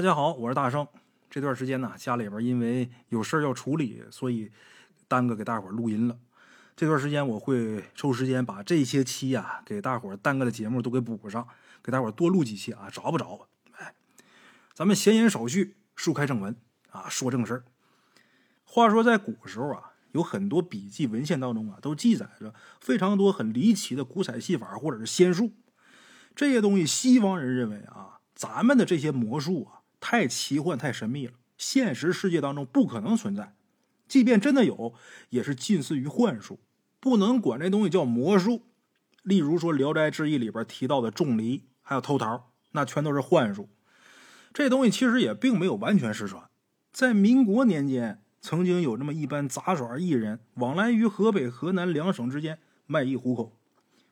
大家好，我是大圣。这段时间呢，家里边因为有事要处理，所以耽搁给大伙录音了。这段时间我会抽时间把这些期啊给大伙耽搁的节目都给补上，给大伙多录几期啊，找不着。哎，咱们闲言少叙，述开正文啊，说正事。话说在古时候啊，有很多笔记文献当中啊，都记载着非常多很离奇的古彩戏法或者是仙术。这些东西，西方人认为啊，咱们的这些魔术啊。太奇幻、太神秘了，现实世界当中不可能存在。即便真的有，也是近似于幻术，不能管这东西叫魔术。例如说，《聊斋志异》里边提到的种梨，还有偷桃，那全都是幻术。这东西其实也并没有完全失传。在民国年间，曾经有这么一班杂耍艺人，往来于河北、河南两省之间卖艺糊口。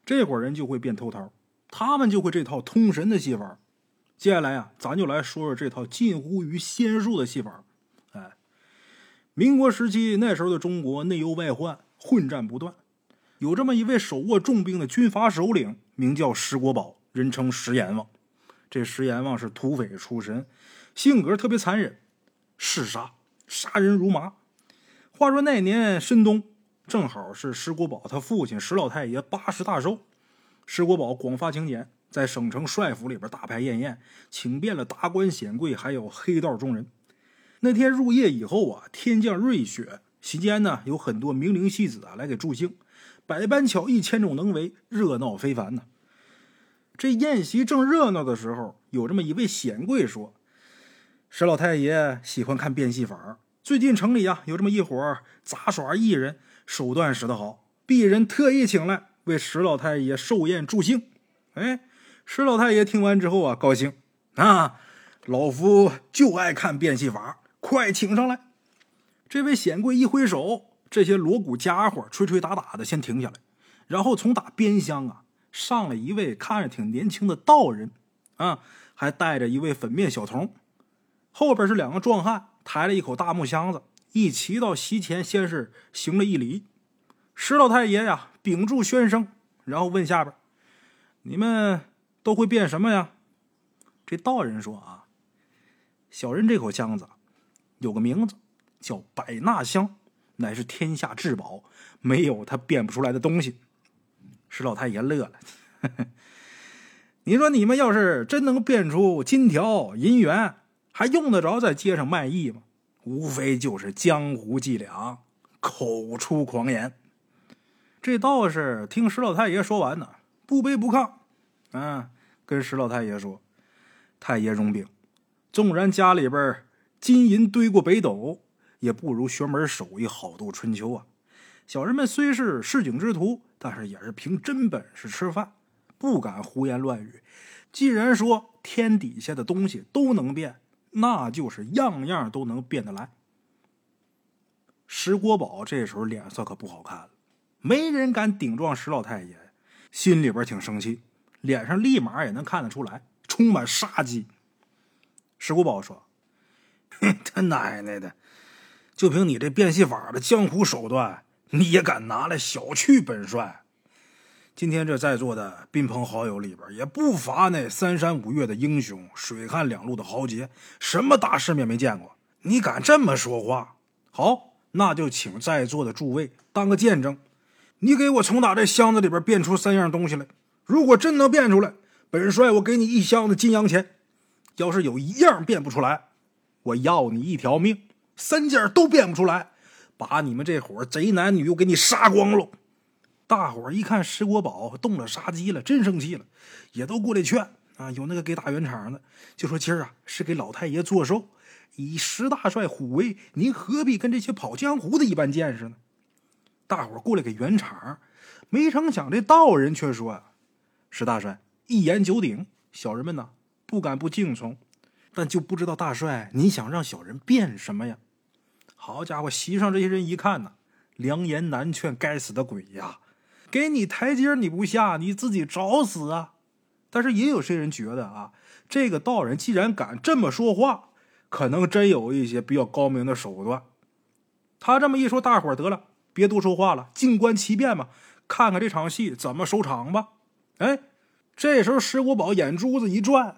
这伙人就会变偷桃，他们就会这套通神的戏法。接下来啊，咱就来说说这套近乎于仙术的戏法。哎，民国时期那时候的中国内忧外患，混战不断。有这么一位手握重兵的军阀首领，名叫石国宝，人称石阎王。这石阎王是土匪出身，性格特别残忍，嗜杀，杀人如麻。话说那年深冬，正好是石国宝他父亲石老太爷八十大寿，石国宝广发请柬。在省城帅府里边大排宴宴，请遍了达官显贵，还有黑道中人。那天入夜以后啊，天降瑞雪，席间呢有很多名伶戏子啊来给助兴，百般巧艺，千种能为，热闹非凡呢。这宴席正热闹的时候，有这么一位显贵说：“石老太爷喜欢看变戏法，最近城里啊有这么一伙杂耍艺人，手段使得好，鄙人特意请来为石老太爷寿宴助兴。”哎。石老太爷听完之后啊，高兴啊！老夫就爱看变戏法，快请上来！这位显贵一挥手，这些锣鼓家伙吹吹打打的先停下来，然后从打边厢啊上了一位看着挺年轻的道人啊，还带着一位粉面小童，后边是两个壮汉抬了一口大木箱子，一齐到席前，先是行了一礼。石老太爷呀屏住喧声，然后问下边：“你们？”都会变什么呀？这道人说啊，小人这口箱子有个名字叫百纳箱，乃是天下至宝，没有他变不出来的东西。石老太爷乐了，你说你们要是真能变出金条银元，还用得着在街上卖艺吗？无非就是江湖伎俩，口出狂言。这道士听石老太爷说完呢，不卑不亢，啊。跟石老太爷说：“太爷容禀，纵然家里边金银堆过北斗，也不如学门手艺好度春秋啊！小人们虽是市井之徒，但是也是凭真本事吃饭，不敢胡言乱语。既然说天底下的东西都能变，那就是样样都能变得来。”石国宝这时候脸色可不好看了，没人敢顶撞石老太爷，心里边挺生气。脸上立马也能看得出来，充满杀机。石国宝说：“他奶奶的，就凭你这变戏法的江湖手段，你也敢拿来小觑本帅？今天这在座的宾朋好友里边，也不乏那三山五岳的英雄，水旱两路的豪杰，什么大世面没见过？你敢这么说话？好，那就请在座的诸位当个见证，你给我从打这箱子里边变出三样东西来。”如果真能变出来，本帅我给你一箱子金洋钱；要是有一样变不出来，我要你一条命。三件都变不出来，把你们这伙贼男女又给你杀光喽！大伙一看石国宝动了杀机了，真生气了，也都过来劝啊。有那个给打圆场的，就说今儿啊是给老太爷做寿，以石大帅虎威，您何必跟这些跑江湖的一般见识呢？大伙过来给圆场，没成想这道人却说啊。石大帅一言九鼎，小人们呢不敢不敬从，但就不知道大帅你想让小人变什么呀？好家伙，席上这些人一看呢，良言难劝，该死的鬼呀！给你台阶你不下，你自己找死啊！但是也有些人觉得啊，这个道人既然敢这么说话，可能真有一些比较高明的手段。他这么一说，大伙得了，别多说话了，静观其变吧，看看这场戏怎么收场吧。哎，这时候石国宝眼珠子一转，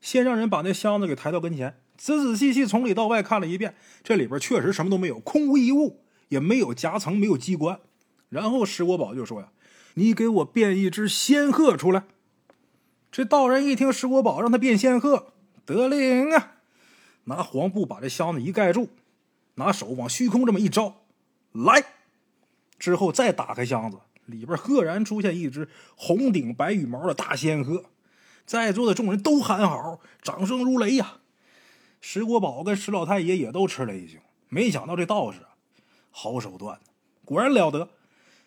先让人把那箱子给抬到跟前，仔仔细细从里到外看了一遍，这里边确实什么都没有，空无一物，也没有夹层，没有机关。然后石国宝就说呀：“你给我变一只仙鹤出来。”这道人一听石国宝让他变仙鹤，得令啊！拿黄布把这箱子一盖住，拿手往虚空这么一招，来！之后再打开箱子，里边赫然出现一只红顶白羽毛的大仙鹤。在座的众人都喊好，掌声如雷呀！石国宝跟石老太爷也都吃了一惊，没想到这道士啊，好手段，果然了得。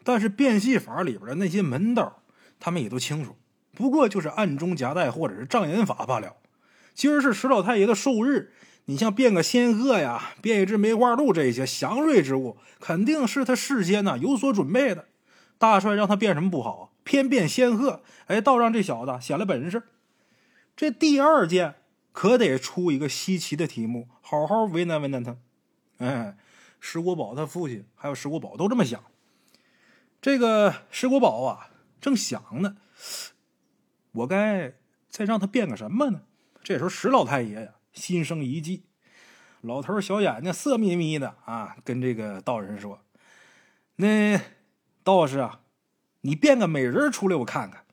但是变戏法里边的那些门道，他们也都清楚，不过就是暗中夹带或者是障眼法罢了。今儿是石老太爷的寿日，你像变个仙鹤呀，变一只梅花鹿这些祥瑞之物，肯定是他事先呢有所准备的。大帅让他变什么不好啊？偏变仙鹤，哎，倒让这小子显了本事。这第二件可得出一个稀奇的题目，好好为难为难他。哎，石国宝他父亲还有石国宝都这么想。这个石国宝啊，正想呢，我该再让他变个什么呢？这时候石老太爷呀，心生一计。老头小眼睛色眯眯的啊，跟这个道人说：“那道士啊。”你变个美人出来，我看看。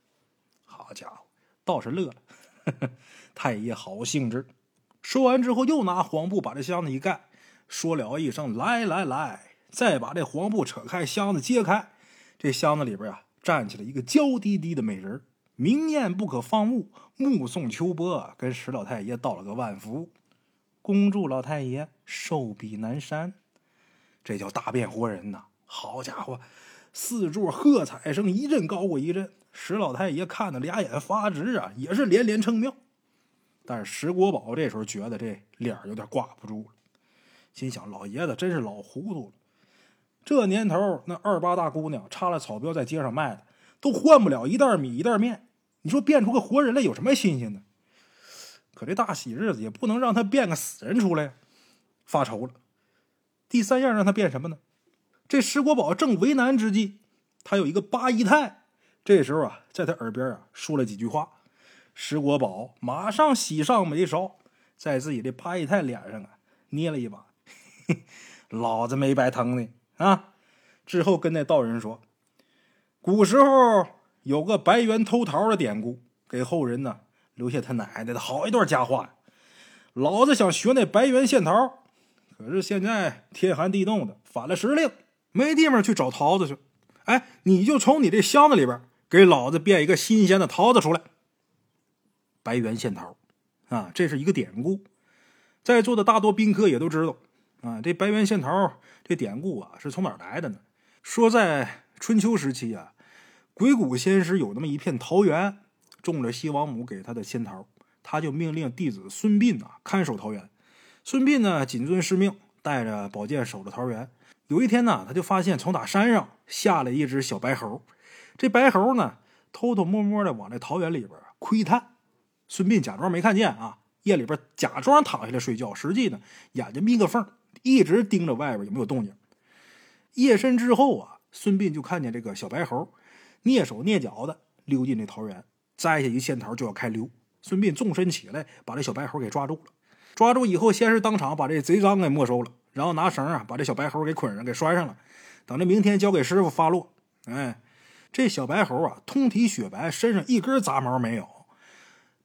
好家伙，道士乐了。太爷好兴致。说完之后，又拿黄布把这箱子一盖，说了一声：“来来来！”再把这黄布扯开，箱子揭开，这箱子里边啊，站起来一个娇滴滴的美人，明艳不可方物，目送秋波，跟石老太爷道了个万福。恭祝老太爷寿比南山。这叫大变活人呐！好家伙！四座喝彩声一阵高过一阵，石老太爷看得俩眼发直啊，也是连连称妙。但是石国宝这时候觉得这脸有点挂不住了，心想：老爷子真是老糊涂了。这年头，那二八大姑娘插了草标在街上卖的，都换不了一袋米一袋面。你说变出个活人来有什么新鲜的？可这大喜日子也不能让他变个死人出来呀，发愁了。第三样让他变什么呢？这石国宝正为难之际，他有一个八姨太，这时候啊，在他耳边啊说了几句话。石国宝马上喜上眉梢，在自己的八姨太脸上啊捏了一把，老子没白疼你啊！之后跟那道人说，古时候有个白猿偷桃的典故，给后人呢留下他奶奶的好一段佳话。老子想学那白猿献桃，可是现在天寒地冻的，反了时令。没地方去找桃子去，哎，你就从你这箱子里边给老子变一个新鲜的桃子出来。白猿献桃，啊，这是一个典故，在座的大多宾客也都知道，啊，这白猿献桃这典故啊是从哪儿来的呢？说在春秋时期啊，鬼谷先师有那么一片桃园，种着西王母给他的仙桃，他就命令弟子孙膑啊看守桃园。孙膑呢谨遵师命，带着宝剑守着桃园。有一天呢，他就发现从打山上下来一只小白猴，这白猴呢偷偷摸摸的往这桃园里边窥探。孙膑假装没看见啊，夜里边假装躺下来睡觉，实际呢眼睛眯个缝，一直盯着外边有没有动静。夜深之后啊，孙膑就看见这个小白猴蹑手蹑脚的溜进这桃园，摘下一仙桃就要开溜。孙膑纵身起来，把这小白猴给抓住了。抓住以后，先是当场把这贼赃给没收了。然后拿绳啊，把这小白猴给捆上，给拴上了。等着明天交给师傅发落。哎，这小白猴啊，通体雪白，身上一根杂毛没有，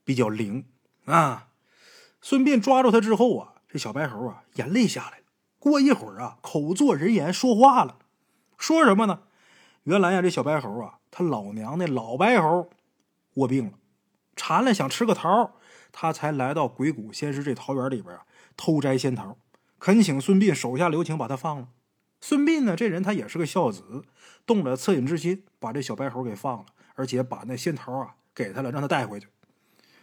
比较灵啊。孙膑抓住他之后啊，这小白猴啊，眼泪下来了。过一会儿啊，口作人言，说话了。说什么呢？原来呀，这小白猴啊，他老娘的老白猴卧病了，馋了想吃个桃，他才来到鬼谷先师这桃园里边啊，偷摘仙桃。恳请孙膑手下留情，把他放了。孙膑呢，这人他也是个孝子，动了恻隐之心，把这小白猴给放了，而且把那仙桃啊给他了，让他带回去。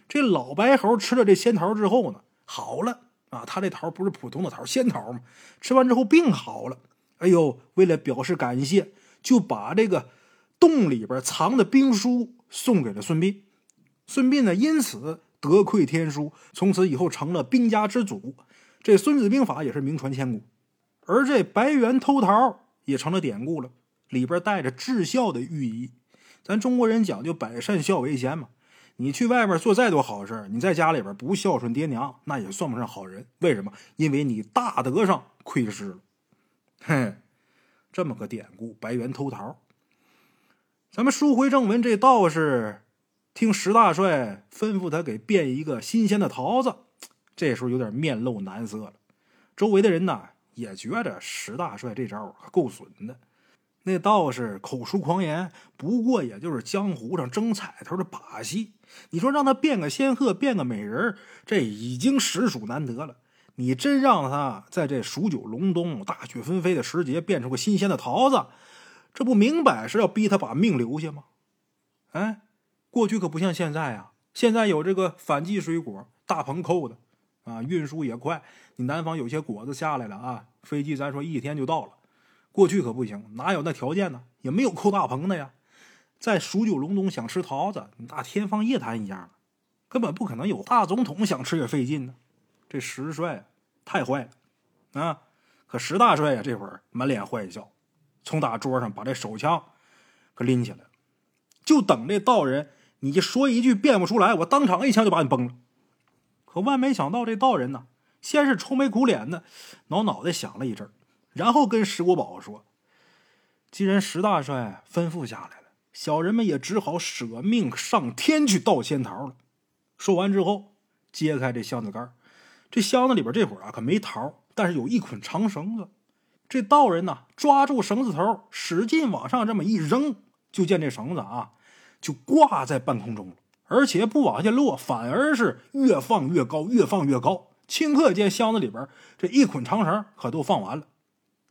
这老白猴吃了这仙桃之后呢，好了啊，他这桃不是普通的桃，仙桃嘛。吃完之后病好了，哎呦，为了表示感谢，就把这个洞里边藏的兵书送给了孙膑。孙膑呢，因此得窥天书，从此以后成了兵家之祖。这《孙子兵法》也是名传千古，而这白猿偷桃也成了典故了，里边带着至孝的寓意。咱中国人讲究百善孝为先嘛，你去外边做再多好事你在家里边不孝顺爹娘，那也算不上好人。为什么？因为你大德上亏失了。嘿，这么个典故，白猿偷桃。咱们书回正文，这道士听石大帅吩咐他给变一个新鲜的桃子，这时候有点面露难色了。周围的人呢也觉着石大帅这招够损的。那道士口出狂言，不过也就是江湖上争彩头的把戏。你说让他变个仙鹤，变个美人这已经实属难得了。你真让他在这数九隆冬、大雪纷飞的时节变出个新鲜的桃子。这不明摆是要逼他把命留下吗？哎，过去可不像现在啊！现在有这个反季水果大棚扣的啊，运输也快。你南方有些果子下来了啊，飞机咱说一天就到了。过去可不行，哪有那条件呢？也没有扣大棚的呀。在数九隆冬想吃桃子，那天方夜谭一样，根本不可能有。大总统想吃也费劲呢。这石帅太坏了啊！可石大帅呀，这会儿满脸坏笑。从打桌上把这手枪给拎起来，就等这道人，你说一句变不出来，我当场一枪就把你崩了。可万没想到，这道人呢，先是愁眉苦脸的，挠脑袋想了一阵然后跟石国宝说：“既然石大帅吩咐下来了，小人们也只好舍命上天去盗仙桃了。”说完之后，揭开这箱子盖这箱子里边这会儿啊可没桃，但是有一捆长绳子。这道人呢，抓住绳子头，使劲往上这么一扔，就见这绳子啊，就挂在半空中了，而且不往下落，反而是越放越高，越放越高。顷刻间，箱子里边这一捆长绳可都放完了，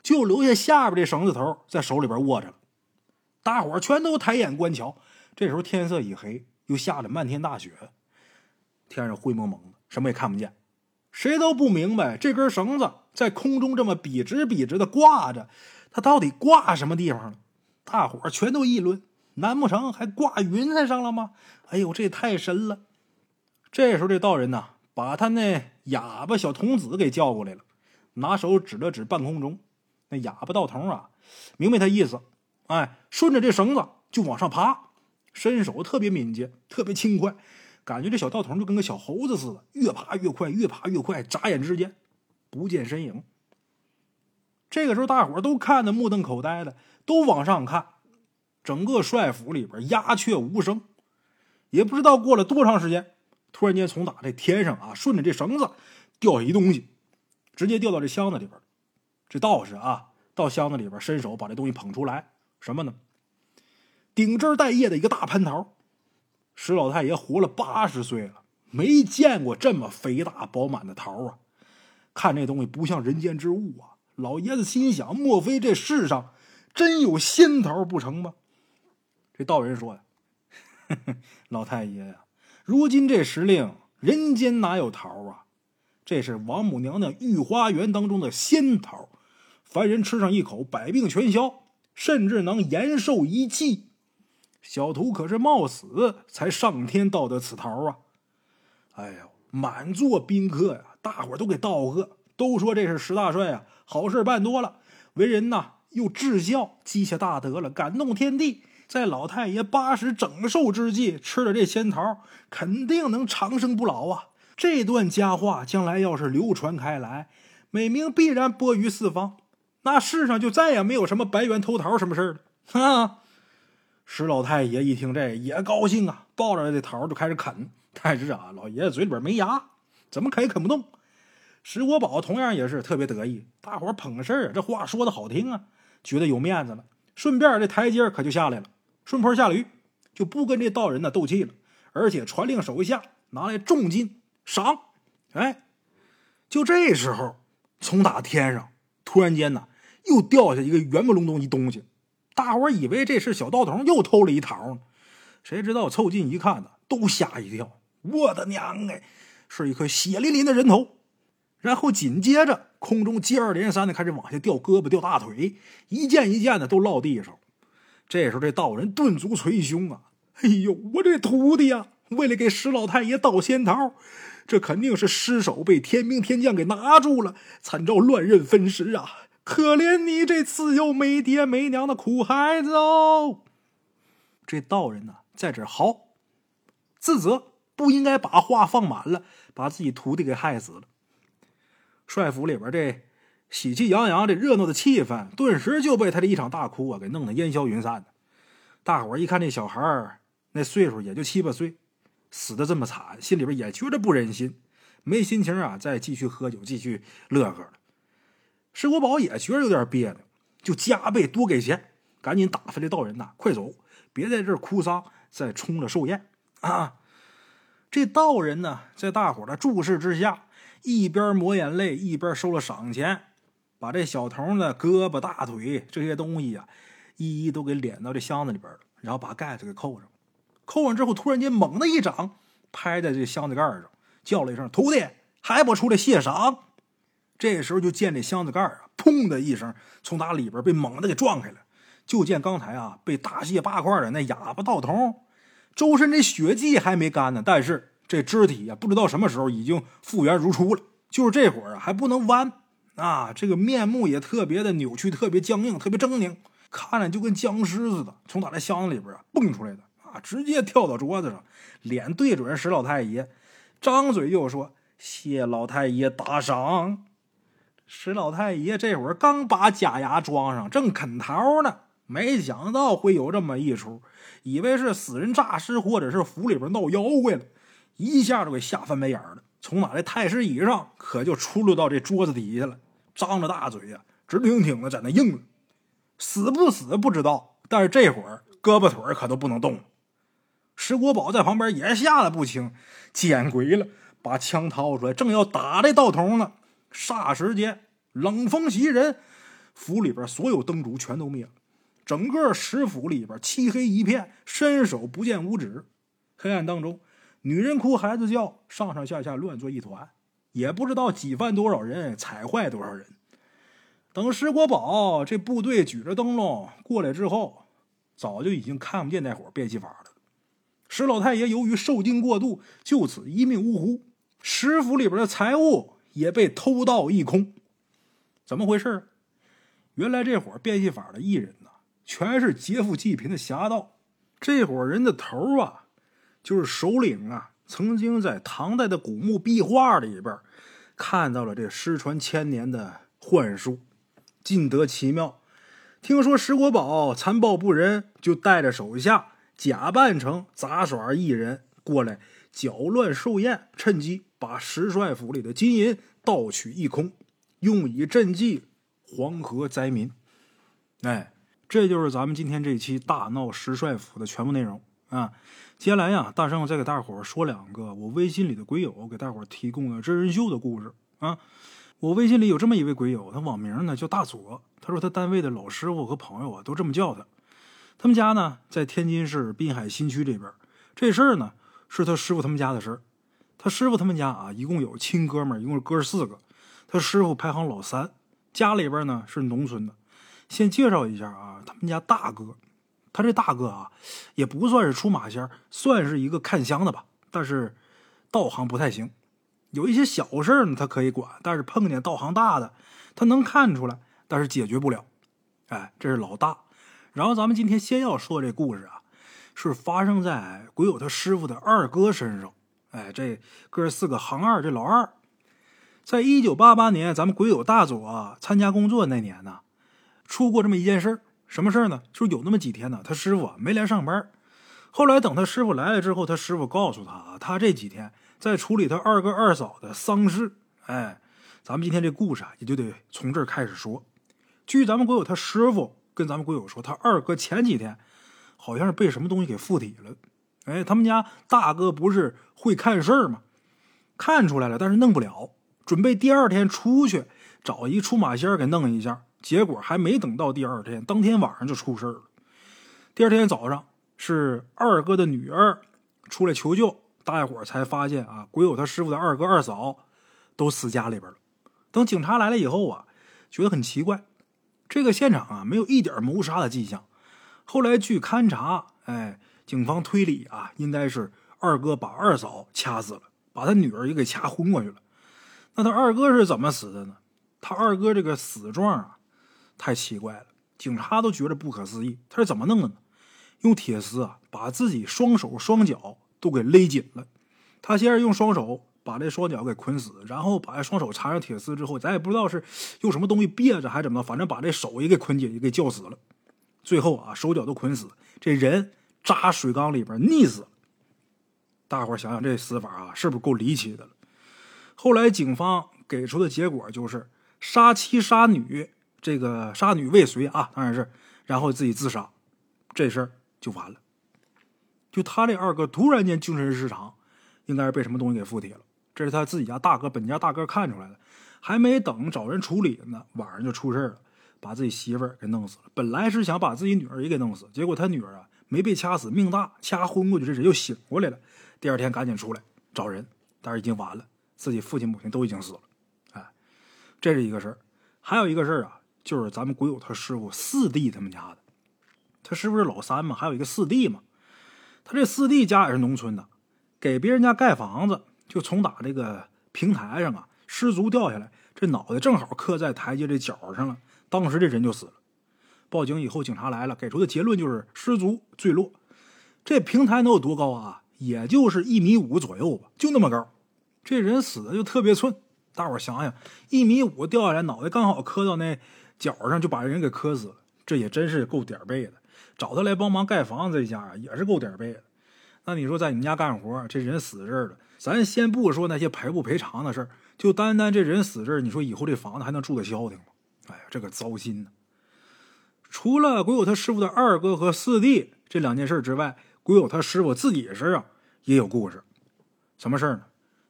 就留下下边这绳子头在手里边握着了。大伙全都抬眼观瞧。这时候天色已黑，又下了漫天大雪，天上灰蒙蒙的，什么也看不见。谁都不明白这根绳子在空中这么笔直笔直的挂着，它到底挂什么地方了？大伙全都议论：难不成还挂云彩上了吗？哎呦，这太神了！这时候这道人呐，把他那哑巴小童子给叫过来了，拿手指了指半空中。那哑巴道童啊，明白他意思，哎，顺着这绳子就往上爬，身手特别敏捷，特别轻快。感觉这小道童就跟个小猴子似的，越爬越快，越爬越快，眨眼之间不见身影。这个时候，大伙都看得目瞪口呆的，都往上看。整个帅府里边鸦雀无声，也不知道过了多长时间，突然间从打这天上啊，顺着这绳子掉下一东西，直接掉到这箱子里边。这道士啊，到箱子里边伸手把这东西捧出来，什么呢？顶枝带叶的一个大蟠桃。石老太爷活了八十岁了，没见过这么肥大饱满的桃啊！看这东西不像人间之物啊！老爷子心想：莫非这世上真有仙桃不成吗？这道人说呀：“老太爷呀，如今这时令，人间哪有桃啊？这是王母娘娘御花园当中的仙桃，凡人吃上一口，百病全消，甚至能延寿一季。”小徒可是冒死才上天盗得此桃啊！哎呦，满座宾客呀，大伙都给道贺，都说这是石大帅啊，好事办多了，为人呐又至孝，积下大德了，感动天地。在老太爷八十整寿之际吃了这仙桃，肯定能长生不老啊！这段佳话将来要是流传开来，美名必然播于四方，那世上就再也没有什么白猿偷桃什么事了。哈！石老太爷一听这也高兴啊，抱着这桃就开始啃。但是啊，老爷子嘴里边没牙，怎么啃也啃不动。石国宝同样也是特别得意，大伙捧个事儿，这话说的好听啊，觉得有面子了。顺便这台阶可就下来了，顺坡下驴，就不跟这道人呢斗气了，而且传令手下拿来重金赏。哎，就这时候，从打天上突然间呢，又掉下一个圆不隆咚一东西。大伙以为这是小道童又偷了一桃呢，谁知道凑近一看呢，都吓一跳！我的娘哎，是一颗血淋淋的人头。然后紧接着，空中接二连三的开始往下掉胳膊、掉大腿，一件一件的都落地上。这时候，这道人顿足捶胸啊！哎呦，我这徒弟呀，为了给石老太爷盗仙桃，这肯定是失手被天兵天将给拿住了，惨遭乱刃分尸啊！可怜你这自幼没爹没娘的苦孩子哦！这道人呢，在这嚎，自责，不应该把话放满了，把自己徒弟给害死了。帅府里边这喜气洋洋、的热闹的气氛，顿时就被他这一场大哭啊给弄得烟消云散。大伙儿一看这小孩儿，那岁数也就七八岁，死的这么惨，心里边也觉得不忍心，没心情啊再继续喝酒、继续乐呵了。石国宝也觉得有点别扭，就加倍多给钱，赶紧打发这道人呐，快走，别在这儿哭丧，再冲着寿宴啊！这道人呢，在大伙的注视之下，一边抹眼泪，一边收了赏钱，把这小童的胳膊、大腿这些东西啊，一一都给敛到这箱子里边了，然后把盖子给扣上。扣上之后，突然间猛的一掌拍在这箱子盖上，叫了一声：“徒弟，还不出来谢赏？”这时候就见这箱子盖啊，砰的一声从打里边被猛的给撞开了。就见刚才啊被大卸八块的那哑巴道童。周身这血迹还没干呢，但是这肢体呀，不知道什么时候已经复原如初了。就是这会儿啊，还不能弯啊，这个面目也特别的扭曲，特别僵硬，特别狰狞，看着就跟僵尸似的，从他那箱子里边啊蹦出来的啊，直接跳到桌子上，脸对准石老太爷，张嘴就说：“谢老太爷打赏。”石老太爷这会儿刚把假牙装上，正啃桃呢，没想到会有这么一出。以为是死人诈尸，或者是府里边闹妖怪了，一下就给吓翻白眼了。从哪这太师椅上可就出溜到这桌子底下了，张着大嘴呀，直挺挺的在那硬着。死不死不知道，但是这会儿胳膊腿可都不能动了。石国宝在旁边也吓得不轻，见鬼了，把枪掏出来，正要打这道童呢。霎时间，冷风袭人，府里边所有灯烛全都灭了。整个石府里边漆黑一片，伸手不见五指。黑暗当中，女人哭，孩子叫，上上下下乱作一团，也不知道挤翻多少人，踩坏多少人。等石国宝这部队举着灯笼过来之后，早就已经看不见那伙变戏法了。石老太爷由于受惊过度，就此一命呜呼。石府里边的财物也被偷盗一空。怎么回事？原来这伙变戏法的艺人呐。全是劫富济贫的侠盗，这伙人的头啊，就是首领啊。曾经在唐代的古墓壁画里边看到了这失传千年的幻术，尽得其妙。听说石国宝残暴不仁，就带着手下假扮成杂耍艺人过来搅乱寿宴，趁机把石帅府里的金银盗取一空，用以赈济黄河灾民。哎。这就是咱们今天这期大闹石帅府的全部内容啊！接下来呀，大圣再给大伙说两个我微信里的鬼友给大伙提供的真人秀的故事啊！我微信里有这么一位鬼友，他网名呢叫大左，他说他单位的老师傅和朋友啊都这么叫他。他们家呢在天津市滨海新区这边，这事儿呢是他师傅他们家的事儿。他师傅他们家啊一共有亲哥们儿，一共是哥四个，他师傅排行老三，家里边呢是农村的。先介绍一下啊，他们家大哥，他这大哥啊，也不算是出马仙，算是一个看香的吧，但是道行不太行。有一些小事呢，他可以管，但是碰见道行大的，他能看出来，但是解决不了。哎，这是老大。然后咱们今天先要说这故事啊，是发生在鬼友他师傅的二哥身上。哎，这哥四个行二，这老二，在一九八八年，咱们鬼友大佐参加工作那年呢。出过这么一件事儿，什么事儿呢？就是有那么几天呢，他师傅啊没来上班。后来等他师傅来了之后，他师傅告诉他啊，他这几天在处理他二哥二嫂的丧事。哎，咱们今天这故事啊，也就得从这儿开始说。据咱们鬼友他师傅跟咱们鬼友说，他二哥前几天好像是被什么东西给附体了。哎，他们家大哥不是会看事儿吗？看出来了，但是弄不了，准备第二天出去找一出马仙给弄一下。结果还没等到第二天，当天晚上就出事了。第二天早上是二哥的女儿出来求救，大家伙才发现啊，鬼友他师傅的二哥二嫂都死家里边了。等警察来了以后啊，觉得很奇怪，这个现场啊没有一点谋杀的迹象。后来据勘查，哎，警方推理啊，应该是二哥把二嫂掐死了，把他女儿也给掐昏过去了。那他二哥是怎么死的呢？他二哥这个死状啊。太奇怪了，警察都觉得不可思议。他是怎么弄的呢？用铁丝啊，把自己双手双脚都给勒紧了。他先是用双手把这双脚给捆死，然后把这双手缠上铁丝之后，咱也不知道是用什么东西别着还是怎么，反正把这手也给捆紧，也给绞死了。最后啊，手脚都捆死，这人扎水缸里边溺死。大伙想想这死法啊，是不是够离奇的了？后来警方给出的结果就是杀妻杀女，这个杀女未遂啊，当然是，然后自己自杀，这事儿就完了。就他这二哥突然间精神失常，应该是被什么东西给附体了。这是他自己家大哥本家大哥看出来的，还没等找人处理呢，晚上就出事了，把自己媳妇儿给弄死了。本来是想把自己女儿也给弄死，结果他女儿啊没被掐死，命大，掐昏过去，这人又醒过来了。第二天赶紧出来找人，但是已经晚了，自己父亲母亲都已经死了。哎，这是一个事儿，还有一个事儿啊，就是咱们鬼友他师傅四弟他们家的，他师傅是老三嘛，还有一个四弟嘛。他这四弟家也是农村的，给别人家盖房子，就从打这个平台上啊失足掉下来，这脑袋正好磕在台阶这角上了，当时这人就死了。报警以后，警察来了，给出的结论就是失足坠落。这平台能有多高啊？也就是一米五左右吧，就那么高。这人死的就特别寸，大伙想想，一米五掉下来，脑袋刚好磕到那角上，就把人给磕死了。这也真是够点背的。找他来帮忙盖房子，这家也是够点背的。那你说在你们家干活，这人死这儿了，咱先不说那些赔不赔偿的事儿，就单单这人死这儿，你说以后这房子还能住得消停吗？哎呀，这个糟心呢。除了鬼友他师傅的二哥和四弟这两件事之外，鬼友他师傅自己身上也有故事。什么事儿呢？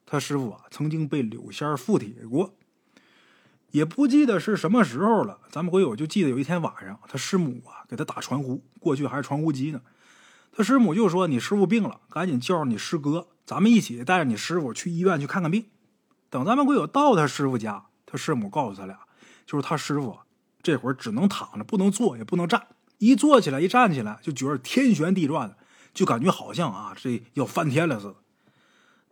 他师傅啊曾经被柳仙附体过。也不记得是什么时候了，咱们鬼友就记得有一天晚上，他师母啊给他打传呼，过去还是传呼机呢。他师母就说：“你师傅病了，赶紧叫上你师哥，咱们一起带着你师傅去医院去看看病。”等咱们鬼友到他师傅家，他师母告诉他俩，就是他师傅这会儿只能躺着，不能坐，也不能站。一坐起来，一站起来，就觉得天旋地转的，就感觉好像啊这要翻天了似的。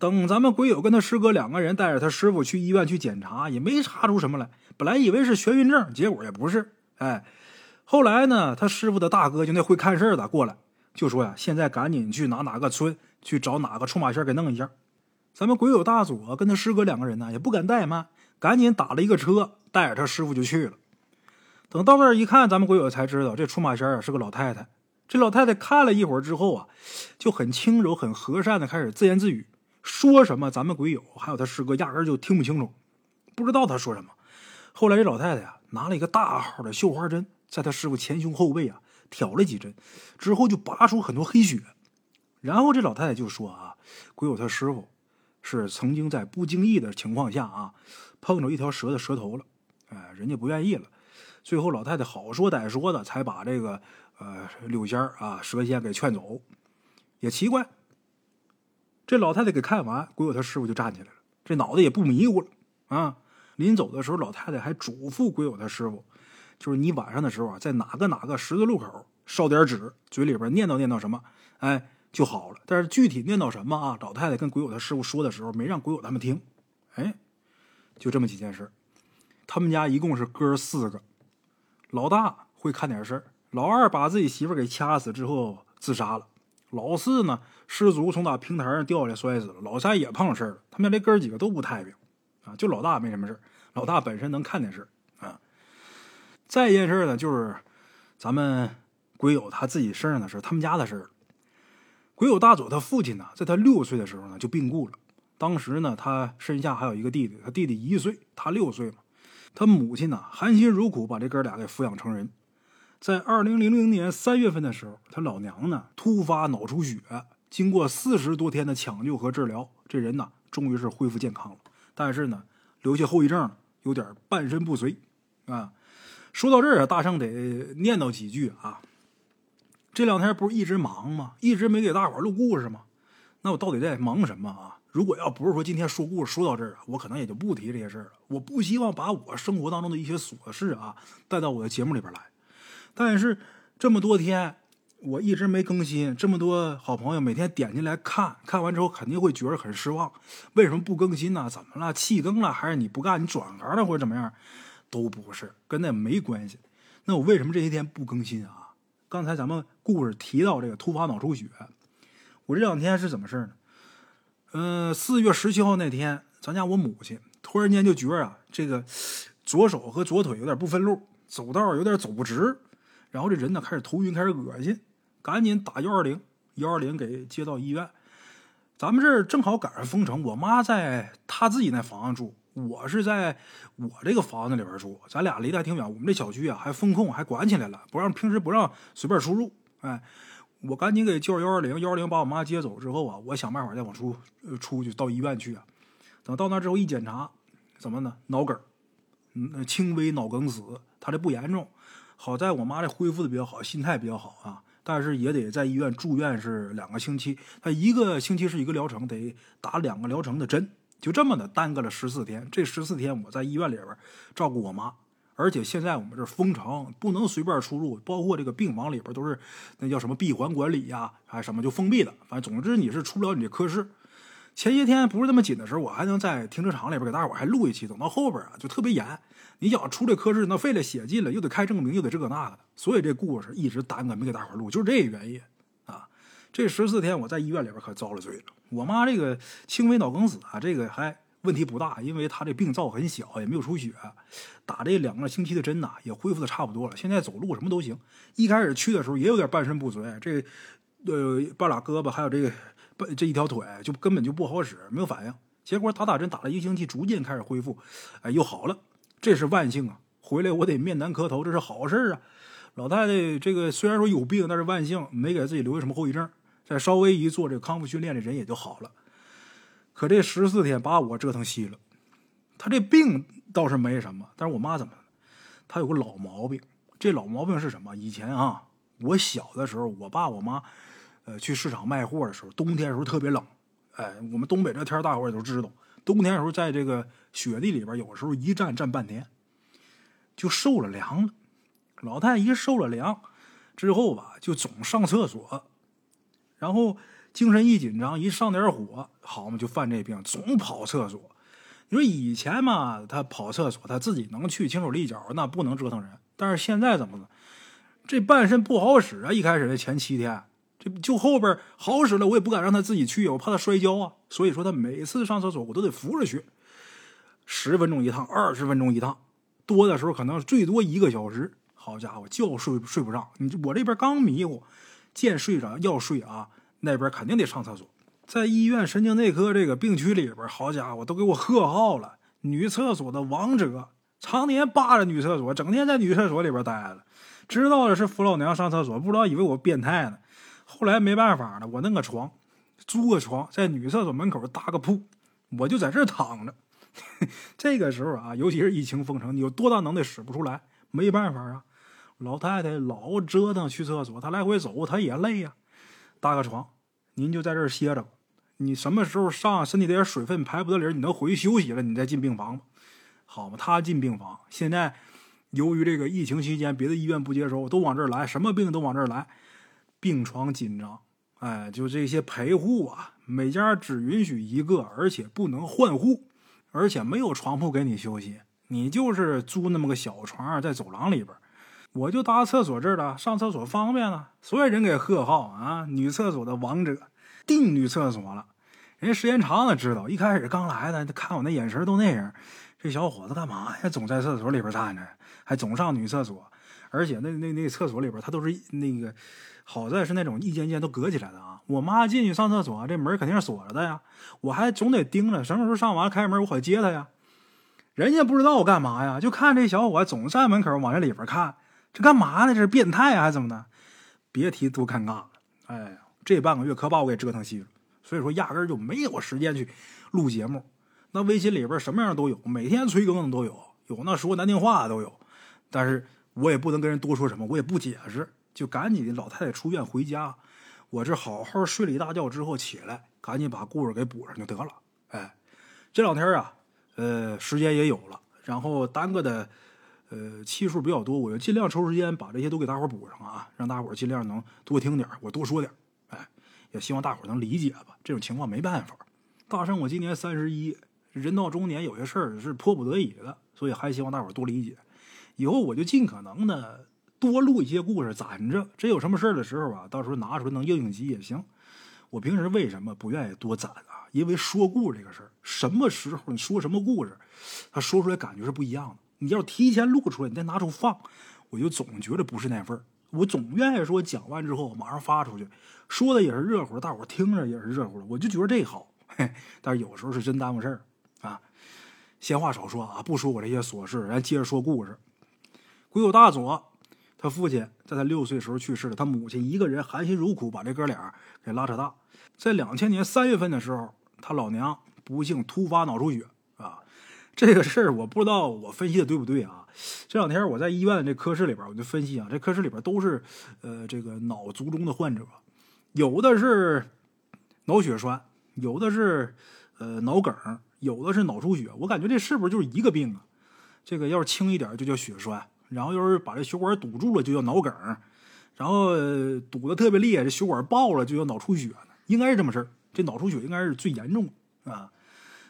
等咱们鬼友跟他师哥两个人带着他师傅去医院去检查，也没查出什么来。本来以为是眩晕症，结果也不是。哎，后来呢，他师傅的大哥就那会看事的过来，就说呀：“现在赶紧去哪哪个村去找哪个出马仙给弄一下。”咱们鬼友大佐跟他师哥两个人呢，也不敢怠慢，赶紧打了一个车，带着他师傅就去了。等到那儿一看，咱们鬼友才知道这出马仙啊是个老太太。这老太太看了一会儿之后啊，就很轻柔、很和善的开始自言自语。说什么？咱们鬼友还有他师哥压根就听不清楚，不知道他说什么。后来这老太太呀，拿了一个大号的绣花针，在他师傅前胸后背啊挑了几针，之后就拔出很多黑血。然后这老太太就说啊，鬼友他师傅是曾经在不经意的情况下啊碰着一条蛇的蛇头了，哎，人家不愿意了。最后老太太好说歹说的才把这个呃柳仙儿啊蛇仙给劝走。也奇怪。这老太太给看完，鬼友他师傅就站起来了，这脑袋也不迷糊了啊。临走的时候，老太太还嘱咐鬼友他师傅，就是你晚上的时候啊，在哪个哪个十字路口烧点纸，嘴里边念叨念叨什么，哎就好了。但是具体念叨什么啊，老太太跟鬼友他师傅说的时候，没让鬼友他们听。哎，就这么几件事。他们家一共是哥四个，老大会看点事儿，老二把自己媳妇给掐死之后自杀了。老四呢，失足从打平台上掉下来摔死了。老三也碰事儿了。他们家这哥几个都不太平，啊，就老大没什么事老大本身能看见事啊。再一件事呢，就是咱们鬼友他自己身上的事他们家的事。鬼友大佐他父亲呢，在他六岁的时候呢就病故了。当时呢，他身下还有一个弟弟，他弟弟一岁，他六岁嘛。他母亲呢，含辛茹苦把这哥俩给抚养成人。在二零零零年三月份的时候，他老娘呢突发脑出血，经过四十多天的抢救和治疗，这人呢终于是恢复健康了。但是呢，留下后遗症，有点半身不遂啊。说到这儿啊，大圣得念叨几句啊。这两天不是一直忙吗？一直没给大伙录故事吗？那我到底在忙什么啊？如果要不是说今天说故事说到这儿啊，我可能也就不提这些事儿了。我不希望把我生活当中的一些琐事啊带到我的节目里边来。但是这么多天，我一直没更新。这么多好朋友每天点进来看看完之后，肯定会觉得很失望。为什么不更新呢？怎么了？弃更了？还是你不干？你转行了或者怎么样？都不是，跟那没关系。那我为什么这些天不更新啊？刚才咱们故事提到这个突发脑出血，我这两天是怎么事呢？嗯，四月十七号那天，咱家我母亲突然间就觉着啊，这个左手和左腿有点不分路，走道有点走不直，然后这人呢开始头晕，开始恶心，赶紧打幺二零，幺二零给接到医院。咱们这儿正好赶上封城，我妈在她自己那房子住，我是在我这个房子里边住，咱俩离得还挺远。我们这小区啊还封控，还管起来了，不让平时不让随便出入。哎，我赶紧给叫幺二零，幺二零把我妈接走之后啊，我想办法再往出出去到医院去啊。等到那之后一检查，怎么呢？脑梗，嗯，轻微脑梗死，他这不严重。好在我妈这恢复的比较好，心态比较好啊。但是也得在医院住院是两个星期，她一个星期是一个疗程，得打两个疗程的针，就这么的耽搁了十四天。这十四天我在医院里边照顾我妈，而且现在我们这封城，不能随便出入，包括这个病房里边都是那叫什么闭环管理呀，还什么就封闭的。反正总之你是出不了你这科室。前些天不是那么紧的时候，我还能在停车场里边给大伙还录一期。等到后边啊，就特别严。你想出这科室，那费了血劲了，又得开证明，又得这个那个的，所以这故事一直耽搁没给大伙录，就是这个原因啊。这十四天我在医院里边可遭了罪了。我妈这个轻微脑梗死啊，这个还问题不大，因为她这病灶很小，也没有出血，打这两个星期的针呐，也恢复的差不多了。现在走路什么都行。一开始去的时候也有点半身不遂，这呃半拉胳膊还有这个。这一条腿就根本就不好使，没有反应。结果打打针打了一个星期，逐渐开始恢复，哎，又好了。这是万幸啊！回来我得面南磕头，这是好事啊！老太太这个虽然说有病，但是万幸没给自己留下什么后遗症。再稍微一做这康复训练，这人也就好了。可这十四天把我折腾稀了。他这病倒是没什么，但是我妈怎么了？她有个老毛病。这老毛病是什么？以前啊，我小的时候，我爸我妈。呃，去市场卖货的时候，冬天的时候特别冷，哎，我们东北这天大伙也都知道，冬天的时候在这个雪地里边，有时候一站站半天，就受了凉了。老太太一受了凉之后吧，就总上厕所，然后精神一紧张，一上点火，好嘛，就犯这病，总跑厕所。你说以前嘛，他跑厕所他自己能去，轻手利脚，那不能折腾人。但是现在怎么了？这半身不好使啊！一开始的前七天。就就后边好使了，我也不敢让他自己去，我怕他摔跤啊。所以说他每次上厕所我都得扶着去，十分钟一趟，二十分钟一趟，多的时候可能最多一个小时。好家伙，觉睡睡不上。你我这边刚迷糊，见睡着要睡啊，那边肯定得上厕所。在医院神经内科这个病区里边，好家伙，都给我贺号了，女厕所的王者，常年霸着女厕所，整天在女厕所里边待着。知道的是扶老娘上厕所，不知道以为我变态呢。后来没办法了，我弄个床，租个床，在女厕所门口搭个铺，我就在这躺着。这个时候啊，尤其是疫情封城，你有多大能耐使不出来？没办法啊，老太太老折腾去厕所，她来回走，她也累呀。搭个床，您就在这儿歇着。你什么时候上身体这点水分排不得灵，你能回去休息了，你再进病房吧。好嘛，他进病房。现在由于这个疫情期间，别的医院不接收，都往这儿来，什么病都往这儿来。病床紧张，哎，就这些陪护啊，每家只允许一个，而且不能换护，而且没有床铺给你休息，你就是租那么个小床在走廊里边。我就搭厕所这儿了，上厕所方便了，所有人给贺号啊，女厕所的王者，定女厕所了。人家时间长了知道，一开始刚来的，看我那眼神都那样，这小伙子干嘛呀？总在厕所里边站着，还总上女厕所，而且那那那厕所里边，他都是那个。好在是那种一间间都隔起来的啊！我妈进去上厕所，这门肯定是锁着的呀。我还总得盯着，什么时候上完开门，我好接她呀。人家不知道我干嘛呀，就看这小伙总站门口往这里边看，这干嘛呢？这是变态还是怎么的？别提多尴尬了！哎，这半个月可把我给折腾稀了，所以说压根就没有时间去录节目。那微信里边什么样都有，每天催更的都有，有那说难听话的都有，但是我也不能跟人多说什么，我也不解释。就赶紧的老太太出院回家，我这好好睡了一大觉之后起来，赶紧把故事给补上就得了。哎，这两天啊，呃，时间也有了，然后耽搁的呃期数比较多，我就尽量抽时间把这些都给大伙补上啊，让大伙尽量能多听点我多说点哎，也希望大伙能理解吧。这种情况没办法。大圣我今年三十一，人到中年有些事儿是迫不得已的，所以还希望大伙多理解。以后我就尽可能的。多录一些故事，攒着。真有什么事儿的时候啊，到时候拿出来能应应急也行。我平时为什么不愿意多攒啊？因为说故事这个事儿，什么时候你说什么故事，他说出来感觉是不一样的。你要提前录出来，你再拿出放，我就总觉得不是那份儿。我总愿意说讲完之后马上发出去，说的也是热乎，大伙听着也是热乎的，我就觉得这好。嘿，但是有时候是真耽误事儿啊。闲话少说啊，不说我这些琐事，咱接着说故事。鬼友大佐，他父亲在他六岁时候去世了，他母亲一个人含辛茹苦把这哥俩给拉扯大。在两千年三月份的时候，他老娘不幸突发脑出血啊。这个事儿我不知道我分析的对不对啊？这两天我在医院这科室里边，我就分析啊，这科室里边都是呃这个脑卒中的患者，有的是脑血栓，有的是呃脑梗，有的是脑出血。我感觉这是不是就是一个病啊？这个要是轻一点就叫血栓，然后要是把这血管堵住了就叫脑梗，然后堵的特别厉害，这血管爆了就叫脑出血。应该是这么事儿，这脑出血应该是最严重的啊。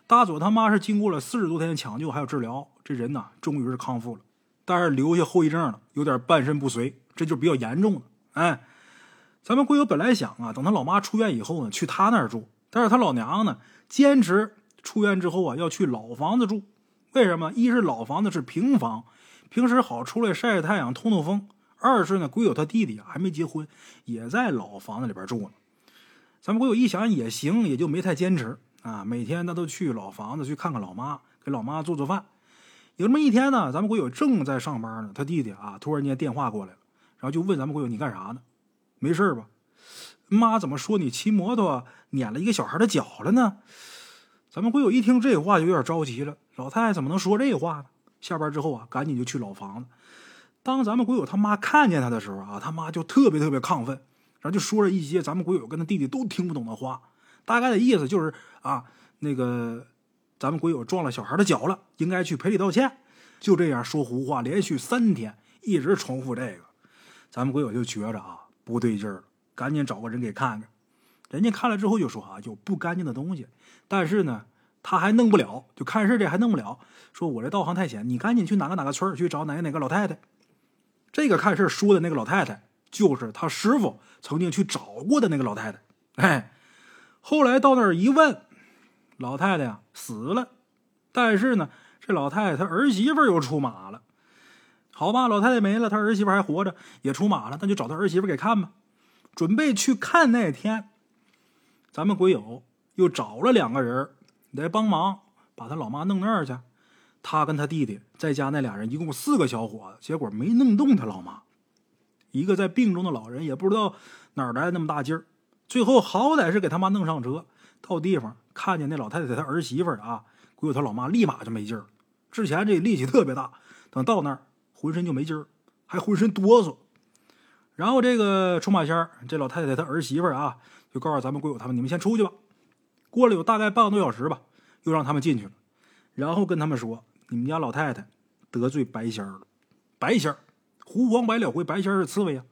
大佐他妈是经过了四十多天的抢救还有治疗，这人呢终于是康复了，但是留下后遗症了，有点半身不遂，这就比较严重了。哎，咱们贵友本来想啊，等他老妈出院以后呢，去他那儿住，但是他老娘呢坚持出院之后啊要去老房子住。为什么？一是老房子是平房，平时好出来晒晒太阳、通通风；二是呢，贵友他弟弟啊还没结婚，也在老房子里边住呢。咱们贵友一想也行，也就没太坚持。啊，每天他都去老房子去看看老妈，给老妈做做饭。有这么一天呢，咱们国友正在上班呢，他弟弟啊突然间电话过来了，然后就问咱们国友你干啥呢？没事吧？妈怎么说你骑摩托碾了一个小孩的脚了呢？咱们国友一听这话就有点着急了，老太太怎么能说这话呢？下班之后啊，赶紧就去老房子。当咱们国友他妈看见他的时候啊，他妈就特别特别亢奋，然后就说了一些咱们国友跟他弟弟都听不懂的话。大概的意思就是啊，那个咱们鬼友撞了小孩的脚了，应该去赔礼道歉。就这样说胡话，连续三天一直重复这个，咱们鬼友就觉着啊不对劲儿了，赶紧找个人给看看。人家看了之后就说啊有不干净的东西，但是呢他还弄不了，就看事这还弄不了。说我这道行太浅，你赶紧去哪个哪个村去找哪个哪个老太太。这个看事说的那个老太太，就是他师傅曾经去找过的那个老太太。哎。后来到那儿一问，老太太呀死了，但是呢，这老太太她儿媳妇又出马了。好吧，老太太没了，她儿媳妇还活着，也出马了，那就找她儿媳妇给看吧。准备去看那天，咱们鬼友又找了两个人来帮忙，把他老妈弄那儿去。他跟他弟弟在家那俩人，一共四个小伙子，结果没弄动他老妈。一个在病中的老人也不知道哪儿来那么大劲儿。最后好歹是给他妈弄上车，到地方看见那老太太她儿媳妇啊，鬼友他老妈立马就没劲儿。之前这力气特别大，等到那儿浑身就没劲儿，还浑身哆嗦。然后这个出马仙这老太太她儿媳妇啊，就告诉咱们鬼友他们：“你们先出去吧。”过了有大概半个多小时吧，又让他们进去了，然后跟他们说：“你们家老太太得罪白仙儿了。白仙儿，狐黄白了灰，白仙儿是刺猬呀。”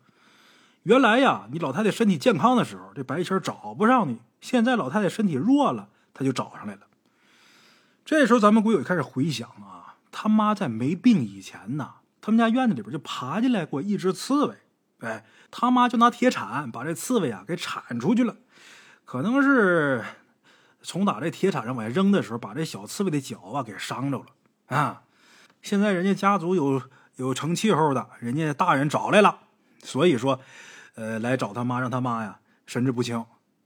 原来呀，你老太太身体健康的时候，这白仙儿找不上你。现在老太太身体弱了，他就找上来了。这时候，咱们鬼友开始回想啊，他妈在没病以前呢，他们家院子里边就爬进来过一只刺猬。哎，他妈就拿铁铲把这刺猬啊给铲出去了。可能是从打这铁铲上往下扔的时候，把这小刺猬的脚啊给伤着了啊。现在人家家族有有成气候的，人家大人找来了，所以说。呃，来找他妈，让他妈呀神志不清，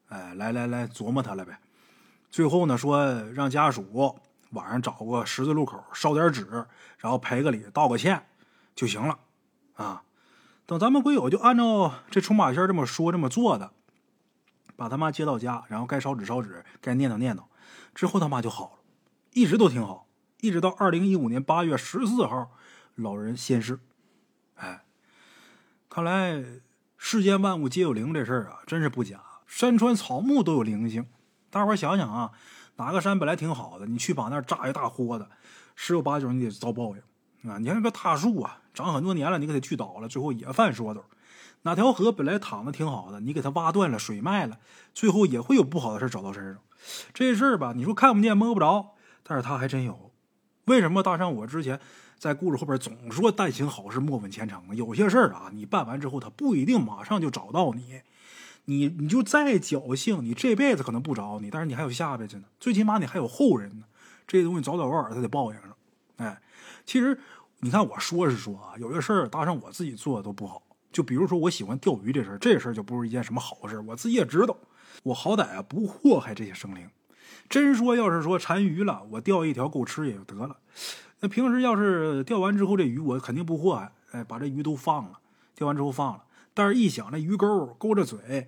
哎，来来来琢磨他了呗。最后呢，说让家属晚上找个十字路口烧点纸，然后赔个礼，道个歉就行了。啊，等咱们鬼友就按照这出马仙这么说这么做的，把他妈接到家，然后该烧纸烧纸，该念叨念叨，之后他妈就好了，一直都挺好，一直到二零一五年八月十四号，老人仙逝。哎，看来。世间万物皆有灵，这事儿啊，真是不假。山川草木都有灵性。大伙儿想想啊，哪个山本来挺好的，你去把那儿炸一大豁子，十有八九你得遭报应啊！你看那个大树啊，长很多年了，你给它锯倒了，最后也犯说头。哪条河本来淌的挺好的，你给它挖断了，水卖了，最后也会有不好的事找到身上。这事儿吧，你说看不见摸不着，但是它还真有。为什么大山我之前？在故事后边总说“但行好事，莫问前程”。有些事儿啊，你办完之后，他不一定马上就找到你。你你就再侥幸，你这辈子可能不着你，但是你还有下辈子呢，最起码你还有后人呢。这些东西早早晚晚他得报应上。哎，其实你看我说是说啊，有些事儿搭上我自己做的都不好。就比如说我喜欢钓鱼这事儿，这事儿就不是一件什么好事。我自己也知道，我好歹啊不祸害这些生灵。真说要是说馋鱼了，我钓一条够吃也就得了。那平时要是钓完之后这鱼我肯定不祸害，哎，把这鱼都放了，钓完之后放了。但是，一想那鱼钩勾着嘴，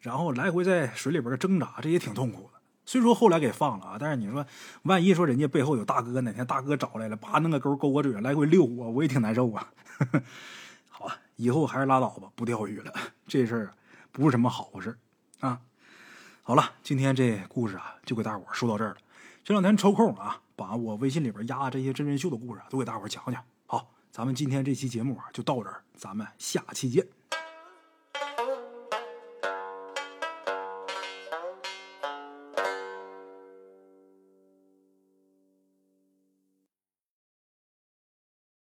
然后来回在水里边挣扎，这也挺痛苦的。虽说后来给放了啊，但是你说，万一说人家背后有大哥，哪天大哥找来了，叭弄个钩勾我嘴，来回遛我，我也挺难受啊。好啊，以后还是拉倒吧，不钓鱼了。这事儿不是什么好事啊。好了，今天这故事啊，就给大伙说到这儿了。这两天抽空啊，把我微信里边压这些真人秀的故事都给大伙讲讲。好，咱们今天这期节目啊，就到这儿，咱们下期见。